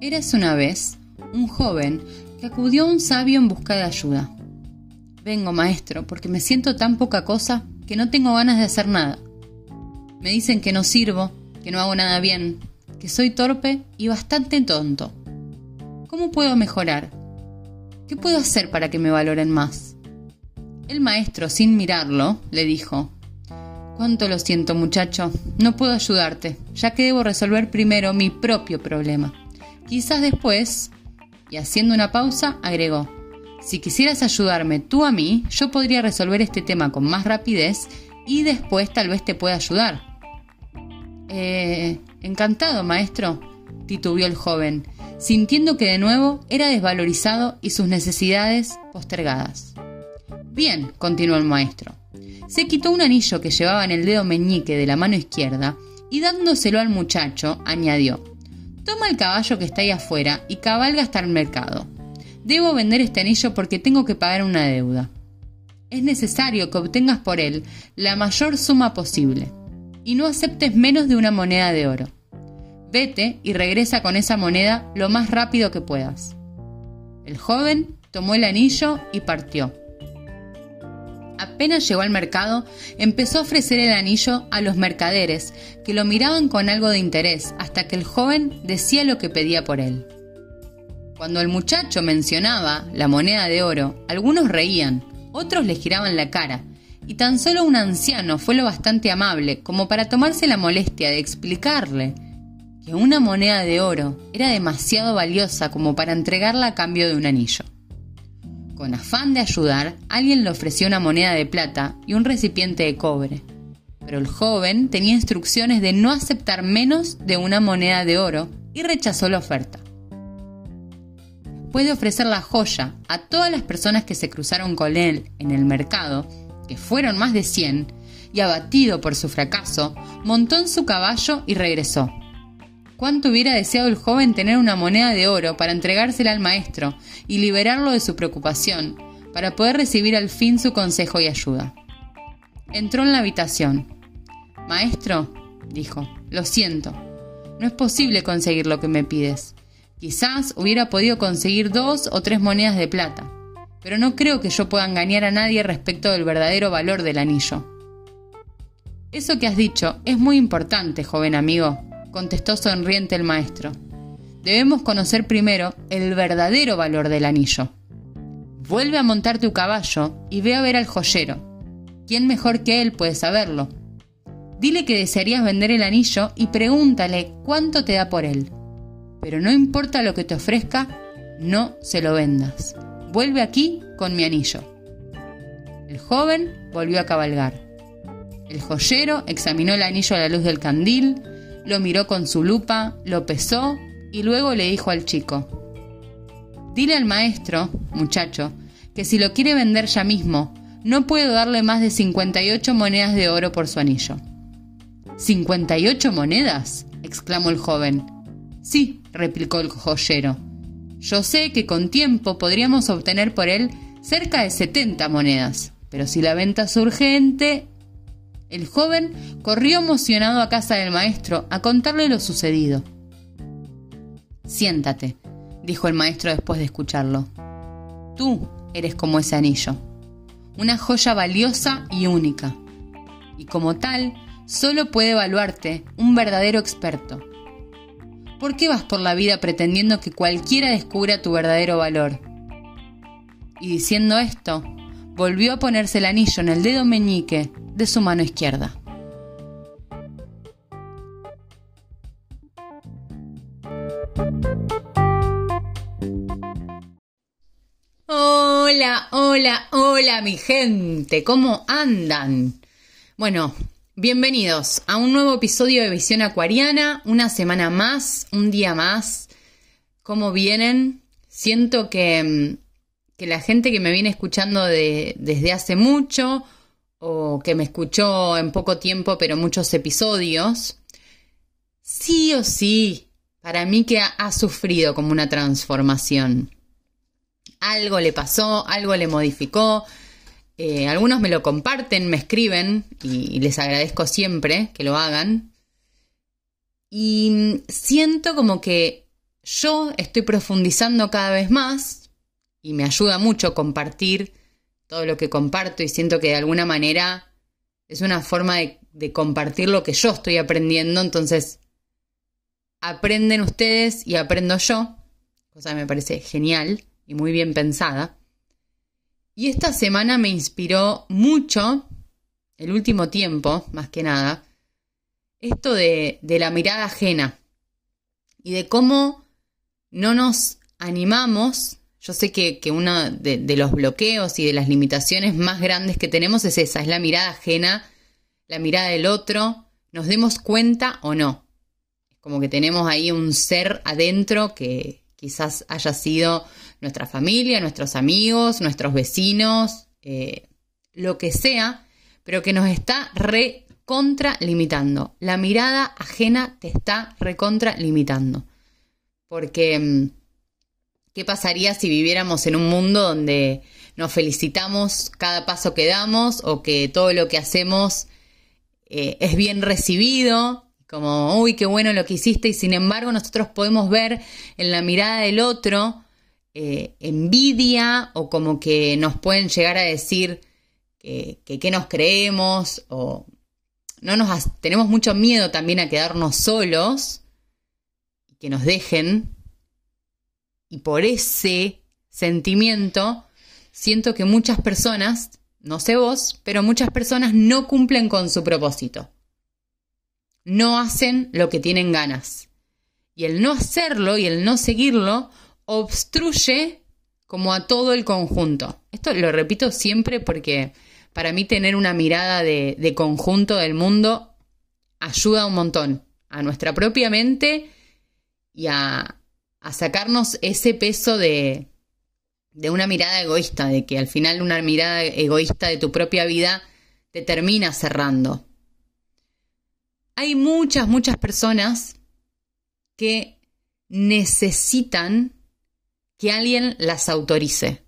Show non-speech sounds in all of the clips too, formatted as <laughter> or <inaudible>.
Eras una vez un joven que acudió a un sabio en busca de ayuda. Vengo, maestro, porque me siento tan poca cosa que no tengo ganas de hacer nada. Me dicen que no sirvo, que no hago nada bien, que soy torpe y bastante tonto. ¿Cómo puedo mejorar? ¿Qué puedo hacer para que me valoren más? El maestro, sin mirarlo, le dijo, Cuánto lo siento, muchacho, no puedo ayudarte, ya que debo resolver primero mi propio problema. Quizás después, y haciendo una pausa, agregó, si quisieras ayudarme tú a mí, yo podría resolver este tema con más rapidez y después tal vez te pueda ayudar. Eh, encantado, maestro, titubeó el joven, sintiendo que de nuevo era desvalorizado y sus necesidades postergadas. Bien, continuó el maestro. Se quitó un anillo que llevaba en el dedo meñique de la mano izquierda y dándoselo al muchacho, añadió Toma el caballo que está ahí afuera y cabalga hasta el mercado. Debo vender este anillo porque tengo que pagar una deuda. Es necesario que obtengas por él la mayor suma posible y no aceptes menos de una moneda de oro. Vete y regresa con esa moneda lo más rápido que puedas. El joven tomó el anillo y partió. Apenas llegó al mercado, empezó a ofrecer el anillo a los mercaderes, que lo miraban con algo de interés, hasta que el joven decía lo que pedía por él. Cuando el muchacho mencionaba la moneda de oro, algunos reían, otros le giraban la cara, y tan solo un anciano fue lo bastante amable como para tomarse la molestia de explicarle que una moneda de oro era demasiado valiosa como para entregarla a cambio de un anillo. Con afán de ayudar, alguien le ofreció una moneda de plata y un recipiente de cobre. Pero el joven tenía instrucciones de no aceptar menos de una moneda de oro y rechazó la oferta. Después de ofrecer la joya a todas las personas que se cruzaron con él en el mercado, que fueron más de 100, y abatido por su fracaso, montó en su caballo y regresó. Cuánto hubiera deseado el joven tener una moneda de oro para entregársela al maestro y liberarlo de su preocupación, para poder recibir al fin su consejo y ayuda. Entró en la habitación. Maestro, dijo, lo siento, no es posible conseguir lo que me pides. Quizás hubiera podido conseguir dos o tres monedas de plata, pero no creo que yo pueda engañar a nadie respecto del verdadero valor del anillo. Eso que has dicho es muy importante, joven amigo, contestó sonriente el maestro. Debemos conocer primero el verdadero valor del anillo. Vuelve a montar tu caballo y ve a ver al joyero. ¿Quién mejor que él puede saberlo? Dile que desearías vender el anillo y pregúntale cuánto te da por él. Pero no importa lo que te ofrezca, no se lo vendas. Vuelve aquí con mi anillo. El joven volvió a cabalgar. El joyero examinó el anillo a la luz del candil, lo miró con su lupa, lo pesó y luego le dijo al chico, Dile al maestro, muchacho, que si lo quiere vender ya mismo, no puedo darle más de 58 monedas de oro por su anillo. ¿58 monedas? exclamó el joven. Sí, replicó el joyero. Yo sé que con tiempo podríamos obtener por él cerca de 70 monedas, pero si la venta es urgente, el joven corrió emocionado a casa del maestro a contarle lo sucedido. Siéntate, dijo el maestro después de escucharlo. Tú eres como ese anillo, una joya valiosa y única, y como tal, solo puede evaluarte un verdadero experto. ¿Por qué vas por la vida pretendiendo que cualquiera descubra tu verdadero valor? Y diciendo esto, volvió a ponerse el anillo en el dedo meñique de su mano izquierda. Hola, hola, hola mi gente, ¿cómo andan? Bueno, bienvenidos a un nuevo episodio de Visión Acuariana, una semana más, un día más. ¿Cómo vienen? Siento que, que la gente que me viene escuchando desde hace mucho o que me escuchó en poco tiempo, pero muchos episodios, sí o sí, para mí que ha, sufrido como una transformación. Algo le pasó, algo le modificó. Eh, algunos me lo comparten, me escriben y les agradezco siempre que lo hagan. Y siento como que yo estoy profundizando cada vez más y me ayuda mucho compartir todo lo que comparto y siento que de alguna manera es una forma de, compartir lo que yo estoy aprendiendo, entonces aprenden ustedes y aprendo yo, cosa que me parece genial y muy bien pensada. Y esta semana me inspiró mucho, el último tiempo, más que nada, esto de, de la mirada ajena y de cómo no nos animamos. Yo sé que, uno de, los bloqueos y de las limitaciones más grandes que tenemos es esa, es la mirada ajena, la mirada del otro, nos demos cuenta o no. Es como que tenemos ahí un ser adentro que quizás haya sido nuestra familia, nuestros amigos, nuestros vecinos, eh, lo que sea, pero que nos está recontra limitando. La mirada ajena te está recontra limitando. Porque, mm, ¿qué pasaría si viviéramos en un mundo donde nos felicitamos cada paso que damos o que todo lo que hacemos eh, es bien recibido? Como, uy, qué bueno lo que hiciste y sin embargo nosotros podemos ver en la mirada del otro eh, envidia o como que nos pueden llegar a decir que, que, nos creemos o no nos tenemos mucho miedo también a quedarnos solos y que nos dejen y por ese sentimiento siento que muchas personas no sé vos pero muchas personas no cumplen con su propósito no hacen lo que tienen ganas y el no hacerlo y el no seguirlo obstruye como a todo el conjunto. Esto lo repito siempre porque para mí tener una mirada de, conjunto del mundo ayuda un montón a nuestra propia mente y a, sacarnos ese peso de, de una mirada egoísta, de que al final una mirada egoísta de tu propia vida te termina cerrando. Hay muchas, muchas personas que necesitan que alguien las autorice,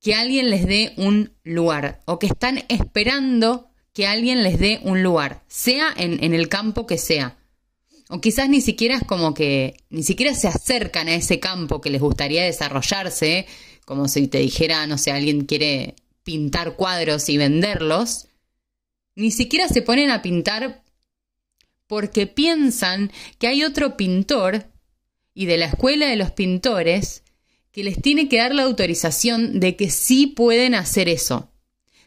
que alguien les dé un lugar o que están esperando que alguien les dé un lugar, sea en, el campo que sea. O quizás ni siquiera es como que, ni siquiera se acercan a ese campo que les gustaría desarrollarse, como si te dijera, no sé, alguien quiere pintar cuadros y venderlos, ni siquiera se ponen a pintar porque piensan que hay otro pintor y de la Escuela de los Pintores que les tiene que dar la autorización de que sí pueden hacer eso,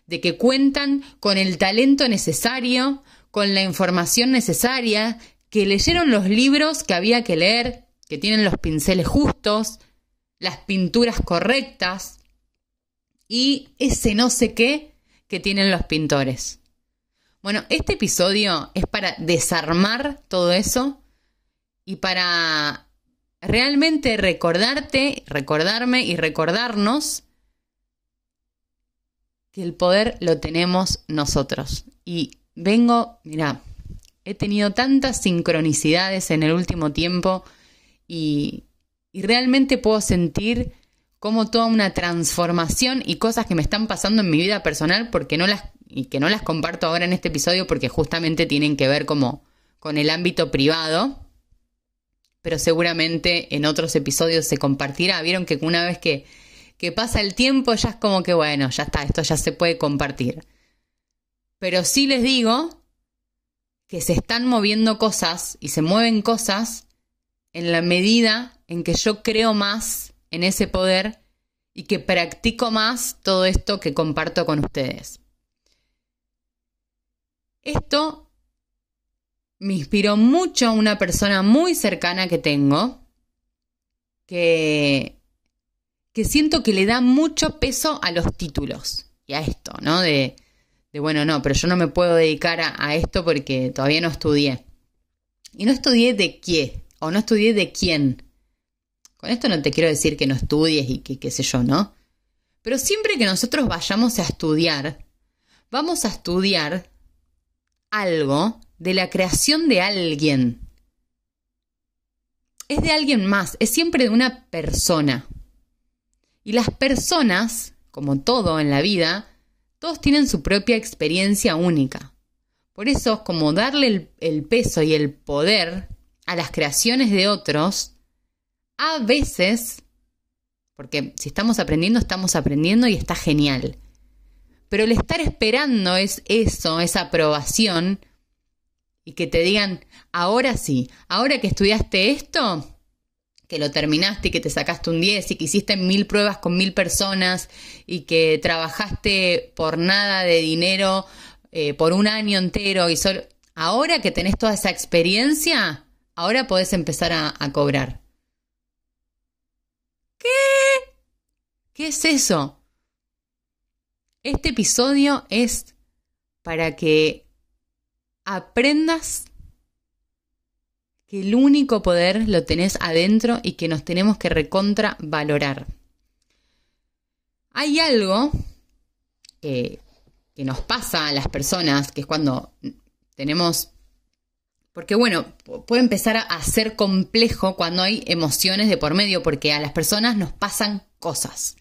de que cuentan con el talento necesario, con la información necesaria, que leyeron los libros que había que leer, que tienen los pinceles justos, las pinturas correctas y ese no sé qué que tienen los pintores. Bueno, este episodio es para desarmar todo eso y para realmente recordarte, recordarme y recordarnos que el poder lo tenemos nosotros. Y vengo, mira, he tenido tantas sincronicidades en el último tiempo y, realmente puedo sentir como toda una transformación y cosas que me están pasando en mi vida personal porque no las y que no las comparto ahora en este episodio porque justamente tienen que ver como con el ámbito privado pero seguramente en otros episodios se compartirá. Vieron que una vez que, que pasa el tiempo ya es como que, bueno, ya está, esto ya se puede compartir. Pero sí les digo que se están moviendo cosas y se mueven cosas en la medida en que yo creo más en ese poder y que practico más todo esto que comparto con ustedes. Esto me inspiró mucho una persona muy cercana que tengo, que, que siento que le da mucho peso a los títulos y a esto, ¿no? De, bueno, no, pero yo no me puedo dedicar a, esto porque todavía no estudié. Y no estudié de qué, o no estudié de quién. Con esto no te quiero decir que no estudies y que qué sé yo, ¿no? Pero siempre que nosotros vayamos a estudiar, vamos a estudiar algo de la creación de alguien. Es de alguien más, es siempre de una persona. Y las personas, como todo en la vida, todos tienen su propia experiencia única. Por eso, como darle el, el peso y el poder a las creaciones de otros, a veces, porque si estamos aprendiendo, estamos aprendiendo y está genial. Pero el estar esperando es eso, esa aprobación, y que te digan, ahora sí, ahora que estudiaste esto, que lo terminaste y que te sacaste un 10 y que hiciste mil pruebas con mil personas y que trabajaste por nada de dinero eh, por un año entero y solo... Ahora que tenés toda esa experiencia, ahora podés empezar a, a cobrar. ¿Qué? ¿Qué es eso? Este episodio es para que aprendas que el único poder lo tenés adentro y que nos tenemos que recontra valorar. Hay algo que, que nos pasa a las personas, que es cuando tenemos... Porque bueno, puede empezar a ser complejo cuando hay emociones de por medio, porque a las personas nos pasan cosas.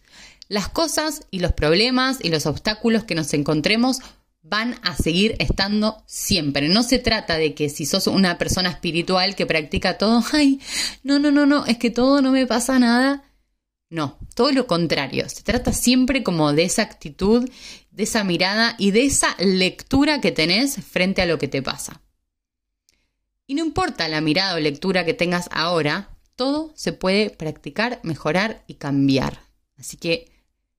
Las cosas y los problemas y los obstáculos que nos encontremos van a seguir estando siempre. No se trata de que si sos una persona espiritual que practica todo, ay, no, no, no, no, es que todo no me pasa nada. No, todo lo contrario. Se trata siempre como de esa actitud, de esa mirada y de esa lectura que tenés frente a lo que te pasa. Y no importa la mirada o lectura que tengas ahora, todo se puede practicar, mejorar y cambiar. Así que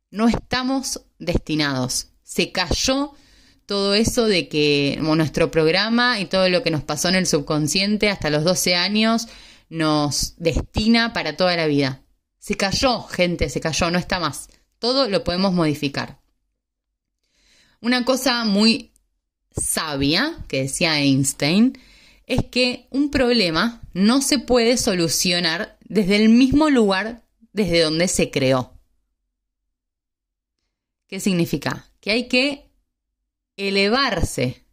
no estamos destinados. Se cayó todo eso de que nuestro programa y todo lo que nos pasó en el subconsciente hasta los 12 años nos destina para toda la vida. Se cayó, gente, se cayó, no está más. Todo lo podemos modificar. Una cosa muy sabia que decía Einstein es que un problema no se puede solucionar desde el mismo lugar desde donde se creó. ¿Qué significa? Que hay que elevarse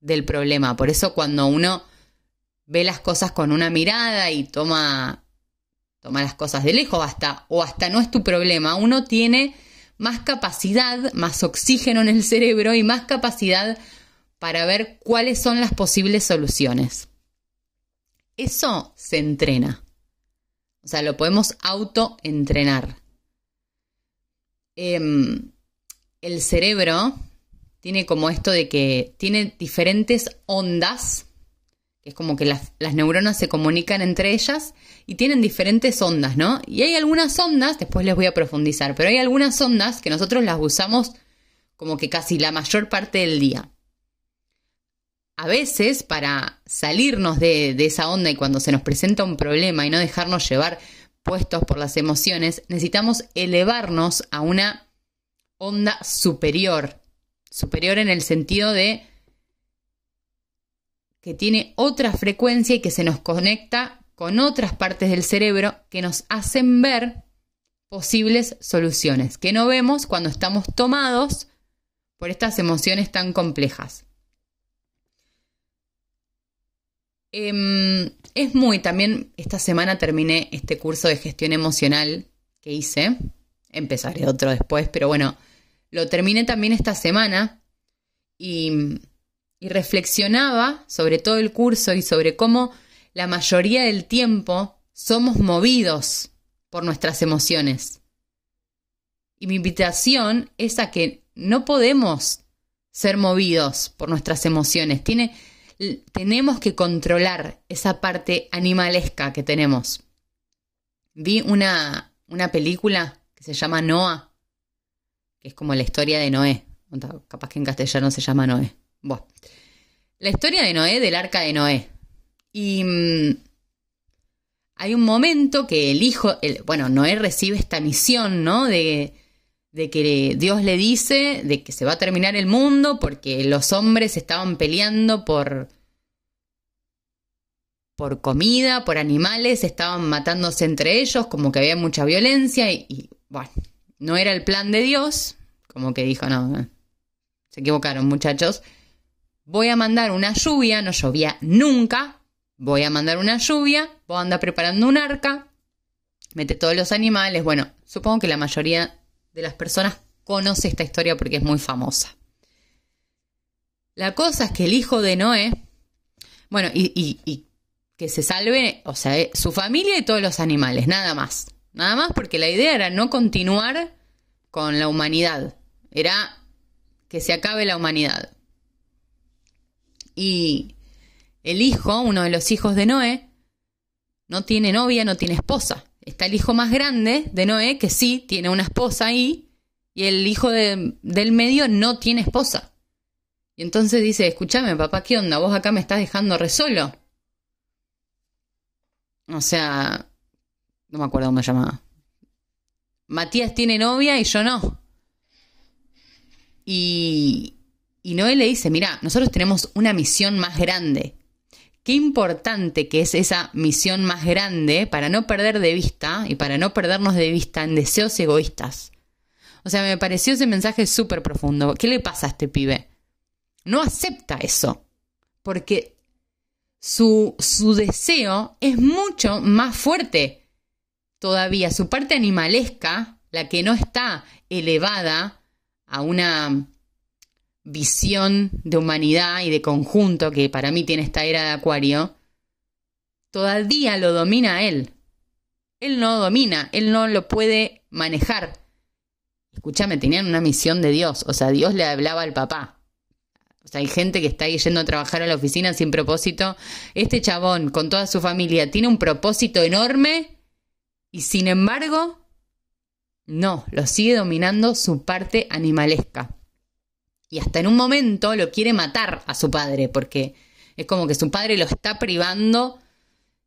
del problema. Por eso cuando uno ve las cosas con una mirada y toma, toma las cosas de lejos hasta, o hasta no es tu problema, uno tiene más capacidad, más oxígeno en el cerebro y más capacidad para ver cuáles son las posibles soluciones. Eso se entrena. O sea, lo podemos autoentrenar. Eh, el cerebro tiene como esto de que tiene diferentes ondas, es como que las, neuronas se comunican entre ellas y tienen diferentes ondas, ¿no? Y hay algunas ondas, después les voy a profundizar, pero hay algunas ondas que nosotros las usamos como que casi la mayor parte del día. A veces, para salirnos de, de esa onda y cuando se nos presenta un problema y no dejarnos llevar puestos por las emociones, necesitamos elevarnos a una onda superior, superior en el sentido de que tiene otra frecuencia y que se nos conecta con otras partes del cerebro que nos hacen ver posibles soluciones que no vemos cuando estamos tomados por estas emociones tan complejas. Em, es muy, también esta semana terminé este curso de gestión emocional que hice, empezaré otro después, pero bueno, lo terminé también esta semana y, reflexionaba sobre todo el curso y sobre cómo la mayoría del tiempo somos movidos por nuestras emociones. Y mi invitación es a que no podemos ser movidos por nuestras emociones. Tiene, tenemos que controlar esa parte animalesca que tenemos. Vi una, una película que se llama Noah que es como la historia de Noé. Capaz que en castellano se llama Noé. Bueno. La historia de Noé, del arca de Noé. Y mm, hay un momento que el hijo, bueno, Noé recibe esta misión, ¿no? De, que Dios le dice de que se va a terminar el mundo porque los hombres estaban peleando por por comida, por animales, estaban matándose entre ellos, como que había mucha violencia y bueno, no era el plan de Dios, como que dijo, no, se equivocaron muchachos, voy a mandar una lluvia, no llovía nunca, voy a mandar una lluvia, voy a andar preparando un arca, mete todos los animales, bueno, supongo que la mayoría de las personas conoce esta historia porque es muy famosa. La cosa es que el hijo de Noé, bueno, y, y que se salve, o sea, eh, su familia y todos los animales, nada más. Nada más porque la idea era no continuar con la humanidad, era que se acabe la humanidad. Y el hijo, uno de los hijos de Noé, no tiene novia, no tiene esposa. Está el hijo más grande de Noé, que sí, tiene una esposa ahí, y el hijo del medio no tiene esposa. Y entonces dice, escúchame, papá, ¿qué onda? Vos acá me estás dejando re solo. O sea, no me acuerdo cómo llamaba. Matías tiene novia y yo no. Y, y Noé le dice, mira, nosotros tenemos una misión más grande. Qué importante que es esa misión más grande para no perder de vista y para no perdernos de vista en deseos egoístas. O sea, me pareció ese mensaje súper profundo. ¿Qué le pasa a este pibe? No acepta eso. Porque su, su deseo es mucho más fuerte todavía. Su parte animalesca, la que no está elevada a una visión de humanidad y de conjunto que para mí tiene esta era de Acuario, todavía lo domina él. Él no domina, él no lo puede manejar. Escúchame, tenían una misión de Dios, o sea, Dios le hablaba al papá. O sea, hay gente que está yendo a trabajar a la oficina sin propósito. Este chabón, con toda su familia, tiene un propósito enorme y sin embargo, no, lo sigue dominando su parte animalesca. Y hasta en un momento lo quiere matar a su padre, porque es como que su padre lo está privando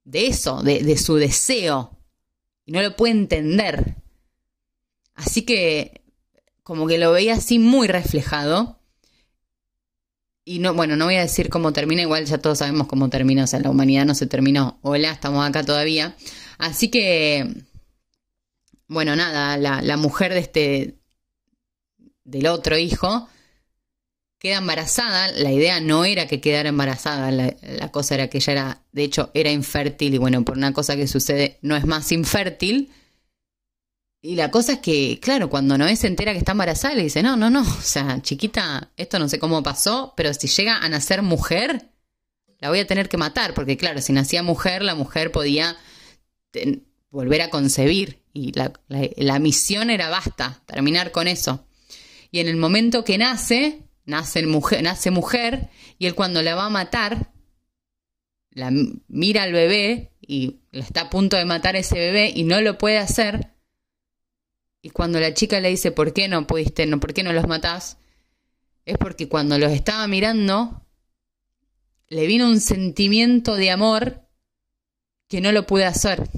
de eso, de, de su deseo. Y no lo puede entender. Así que como que lo veía así muy reflejado. Y no, bueno, no voy a decir cómo termina, igual ya todos sabemos cómo termina, o sea, la humanidad no se terminó. Hola, estamos acá todavía. Así que, bueno, nada, la, la mujer de este, del otro hijo, queda embarazada. La idea no era que quedara embarazada, la, cosa era que ella era, de hecho, era infértil y bueno, por una cosa que sucede, no es más infértil. Y la cosa es que, claro, cuando Noé se entera que está embarazada, le dice, no, no, no, o sea, chiquita, esto no sé cómo pasó, pero si llega a nacer mujer, la voy a tener que matar, porque claro, si nacía mujer, la mujer podía volver a concebir y la, la, misión era basta, terminar con eso. Y en el momento que nace, nace mujer, nace mujer y él cuando la va a matar, la mira al bebé y está a punto de matar a ese bebé y no lo puede hacer y cuando la chica le dice, ¿por qué no pudiste, no, por qué no los matás? Es porque cuando los estaba mirando, le vino un sentimiento de amor que no lo pude hacer.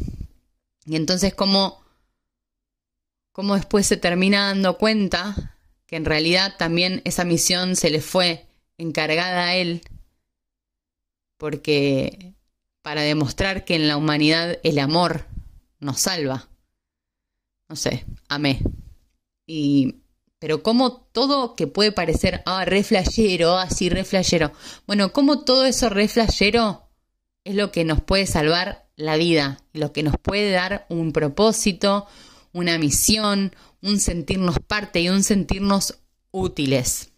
Y entonces como, después se termina dando cuenta que en realidad también esa misión se le fue encargada a él, porque para demostrar que en la humanidad el amor nos salva no sé, amé. Y, pero como todo que puede parecer, ah, re flashero, así ah. Bueno, como todo eso re flashero es lo que nos puede salvar la vida, lo que nos puede dar un propósito, una misión, un sentirnos parte y un sentirnos útiles.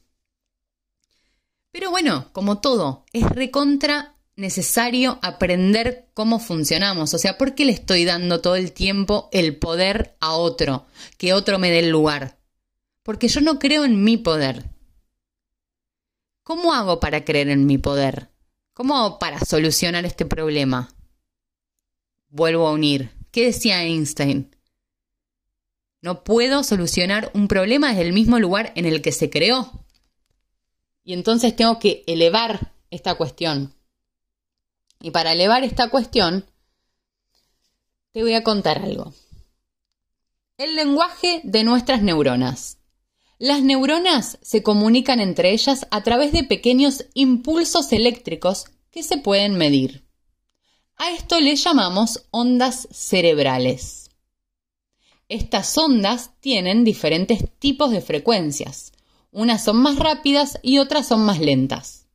Pero bueno, como todo, es recontra necesario aprender cómo funcionamos. O sea, ¿por qué le estoy dando todo el tiempo el poder a otro? Que otro me dé el lugar. Porque yo no creo en mi poder. ¿Cómo hago para creer en mi poder? ¿Cómo hago para solucionar este problema? Vuelvo a unir. ¿Qué decía Einstein? No puedo solucionar un problema desde el mismo lugar en el que se creó. Y entonces tengo que elevar esta cuestión. Y para elevar esta cuestión, te voy a contar algo. El lenguaje de nuestras neuronas. Las neuronas se comunican entre ellas a través de pequeños impulsos eléctricos que se pueden medir. A esto le llamamos ondas cerebrales. Estas ondas tienen diferentes tipos de frecuencias. Unas son más rápidas y otras son más lentas.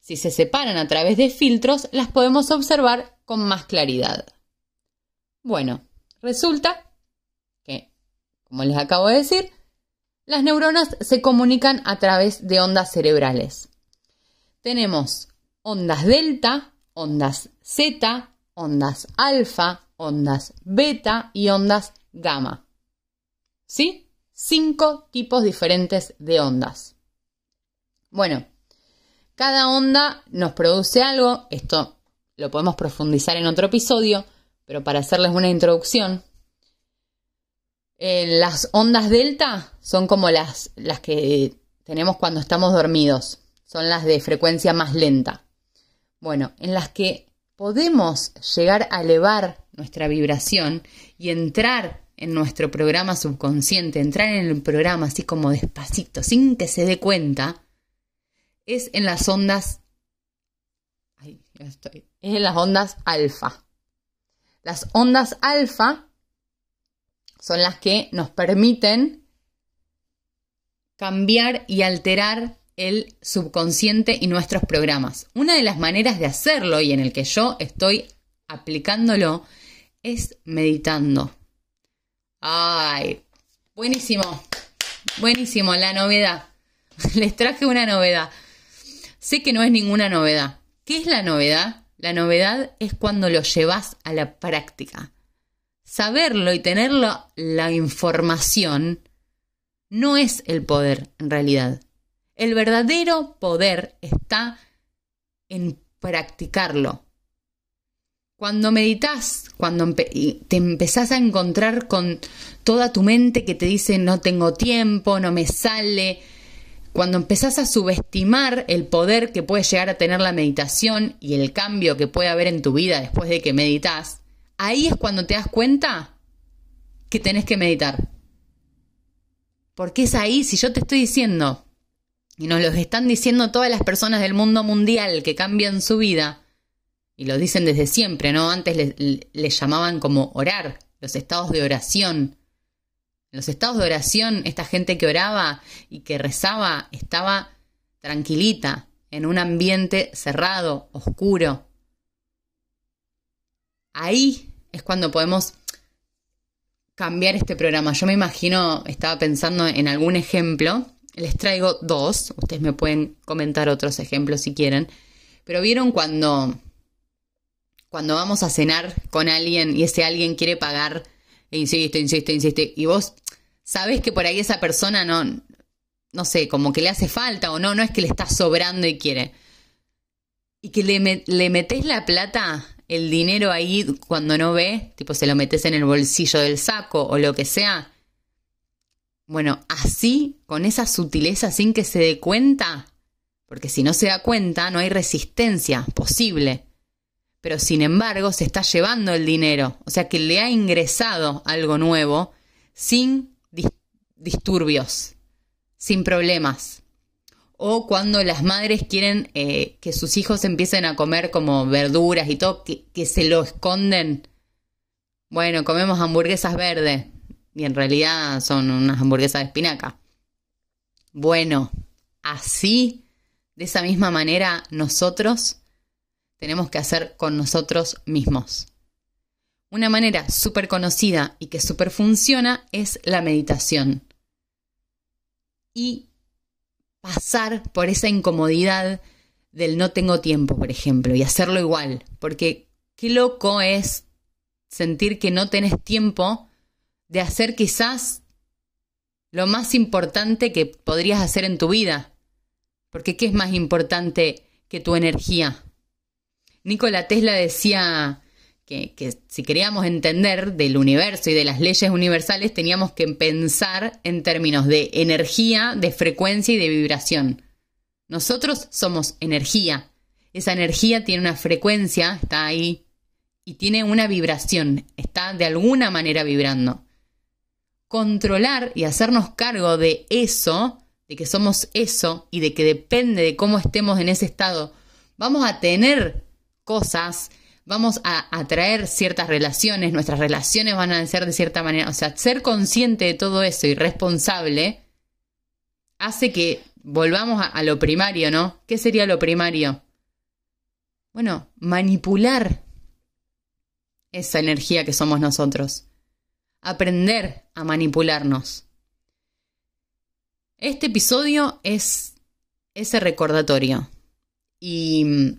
Si se separan a través de filtros, las podemos observar con más claridad. Bueno, resulta que, como les acabo de decir, las neuronas se comunican a través de ondas cerebrales. Tenemos ondas delta, ondas Z, ondas alfa, ondas beta y ondas gamma. ¿Sí? Cinco tipos diferentes de ondas. Bueno, cada onda nos produce algo, esto lo podemos profundizar en otro episodio, pero para hacerles una introducción, eh, las ondas delta son como las, las que tenemos cuando estamos dormidos, son las de frecuencia más lenta. Bueno, en las que podemos llegar a elevar nuestra vibración y entrar en nuestro programa subconsciente, entrar en el programa así como despacito, sin que se dé cuenta, es en las ondas. Ay, ya estoy. Es en las ondas alfa. Las ondas alfa son las que nos permiten cambiar y alterar el subconsciente y nuestros programas. Una de las maneras de hacerlo y en el que yo estoy aplicándolo es meditando. Ay, buenísimo, buenísimo, la novedad. <laughs> Les traje una novedad. Sé que no es ninguna novedad. ¿Qué es la novedad? La novedad es cuando lo llevas a la práctica. Saberlo y tenerlo, la información, no es el poder en realidad. El verdadero poder está en practicarlo. Cuando meditas, cuando te empezás a encontrar con toda tu mente que te dice no tengo tiempo, no me sale, cuando empezás a subestimar el poder que puede llegar a tener la meditación y el cambio que puede haber en tu vida después de que meditas, ahí es cuando te das cuenta que tenés que meditar. Porque es ahí, si yo te estoy diciendo, y nos lo están diciendo todas las personas del mundo mundial que cambian su vida, y lo dicen desde siempre, ¿no? Antes les, llamaban como orar, los estados de oración. En los estados de oración, esta gente que oraba y que rezaba estaba tranquilita, en un ambiente cerrado, oscuro. Ahí es cuando podemos cambiar este programa. Yo me imagino, estaba pensando en algún ejemplo, les traigo dos, ustedes me pueden comentar otros ejemplos si quieren, pero vieron cuando cuando vamos a cenar con alguien y ese alguien quiere pagar e insiste, insiste, insiste, y vos sabés que por ahí esa persona no, no sé, como que le hace falta o no, no es que le está sobrando y quiere. Y que le, le metés la plata, el dinero ahí cuando no ve, tipo se lo metes en el bolsillo del saco o lo que sea. Bueno, así, con esa sutileza sin que se dé cuenta, porque si no se da cuenta no hay resistencia posible pero sin embargo se está llevando el dinero, o sea que le ha ingresado algo nuevo sin disturbios, sin problemas. O cuando las madres quieren eh, que sus hijos empiecen a comer como verduras y todo, que, que se lo esconden. Bueno, comemos hamburguesas verdes y en realidad son unas hamburguesas de espinaca. Bueno, así, de esa misma manera, nosotros tenemos que hacer con nosotros mismos. Una manera súper conocida y que súper funciona es la meditación. Y pasar por esa incomodidad del no tengo tiempo, por ejemplo, y hacerlo igual, porque qué loco es sentir que no tenés tiempo de hacer quizás lo más importante que podrías hacer en tu vida. Porque ¿qué es más importante que tu energía? Nikola Tesla decía que, si queríamos entender del universo y de las leyes universales teníamos que pensar en términos de energía, de frecuencia y de vibración. Nosotros somos energía. Esa energía tiene una frecuencia, está ahí, y tiene una vibración, está de alguna manera vibrando. Controlar y hacernos cargo de eso, de que somos eso y de que depende de cómo estemos en ese estado, vamos a tener cosas, vamos a atraer ciertas relaciones, nuestras relaciones van a ser de cierta manera, o sea, ser consciente de todo eso y responsable hace que volvamos a, lo primario, ¿no? ¿Qué sería lo primario? Bueno, manipular esa energía que somos nosotros. Aprender a manipularnos. Este episodio es ese recordatorio. Y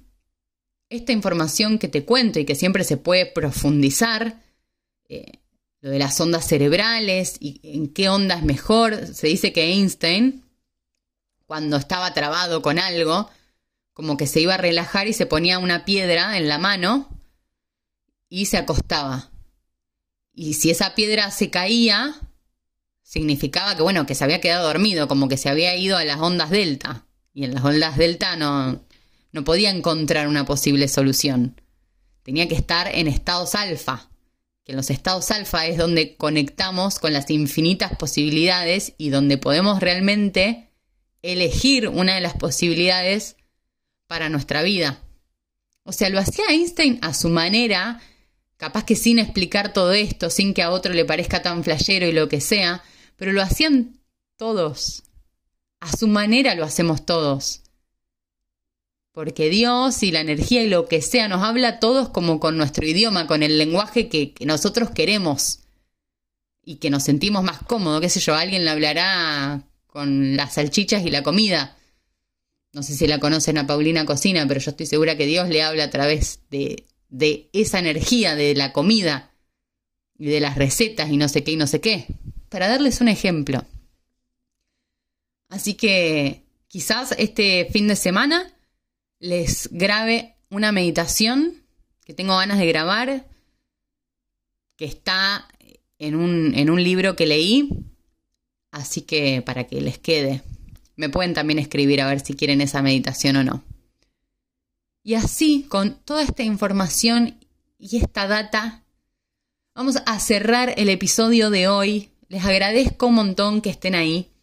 esta información que te cuento y que siempre se puede profundizar, eh, lo de las ondas cerebrales y en qué onda es mejor, se dice que Einstein, cuando estaba trabado con algo, como que se iba a relajar y se ponía una piedra en la mano y se acostaba. Y si esa piedra se caía, significaba que, bueno, que se había quedado dormido, como que se había ido a las ondas delta. Y en las ondas delta no, no podía encontrar una posible solución. Tenía que estar en estados alfa, que en los estados alfa es donde conectamos con las infinitas posibilidades y donde podemos realmente elegir una de las posibilidades para nuestra vida. O sea, lo hacía Einstein a su manera, capaz que sin explicar todo esto, sin que a otro le parezca tan flashero y lo que sea, pero lo hacían todos. A su manera lo hacemos todos. Porque Dios y la energía y lo que sea nos habla todos como con nuestro idioma, con el lenguaje que, nosotros queremos y que nos sentimos más cómodos, qué sé yo, alguien le hablará con las salchichas y la comida. No sé si la conocen a Paulina Cocina, pero yo estoy segura que Dios le habla a través de, de esa energía de la comida y de las recetas y no sé qué y no sé qué para darles un ejemplo. Así que quizás este fin de semana les grabe una meditación que tengo ganas de grabar, que está en un, en un libro que leí, así que para que les quede. Me pueden también escribir a ver si quieren esa meditación o no. Y así, con toda esta información y esta data, vamos a cerrar el episodio de hoy les agradezco un montón que estén ahí.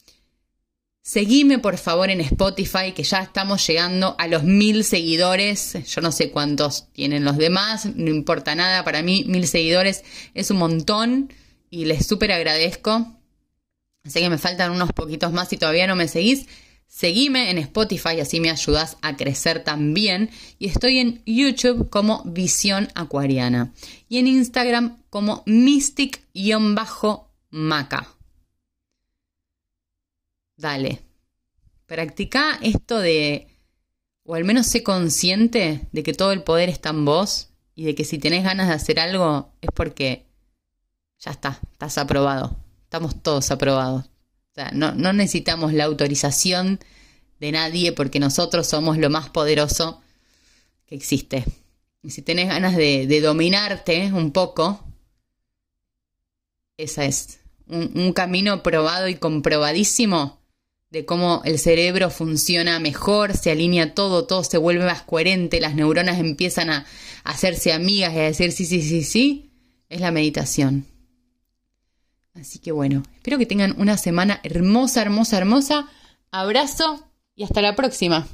Seguime por favor en Spotify, que ya estamos llegando a los mil seguidores. Yo no sé cuántos tienen los demás, no importa nada. Para mí, mil seguidores es un montón y les súper agradezco. Así que me faltan unos poquitos más si todavía no me seguís. Seguime en Spotify, así me ayudas a crecer también. Y estoy en YouTube como Visión Acuariana. Y en Instagram como Mystic-bajo maca. Dale. Practica esto de, o al menos sé consciente de que todo el poder está en vos y de que si tenés ganas de hacer algo es porque ya está, estás aprobado. Estamos todos aprobados. O sea, no, no necesitamos la autorización de nadie porque nosotros somos lo más poderoso que existe. Y si tenés ganas de, de dominarte un poco, esa es un, camino probado y comprobadísimo de cómo el cerebro funciona mejor, se alinea todo, todo se vuelve más coherente, las neuronas empiezan a, hacerse amigas y a decir sí, sí, sí, sí, es la meditación. Así que bueno, espero que tengan una semana hermosa, hermosa, hermosa. Abrazo y hasta la próxima.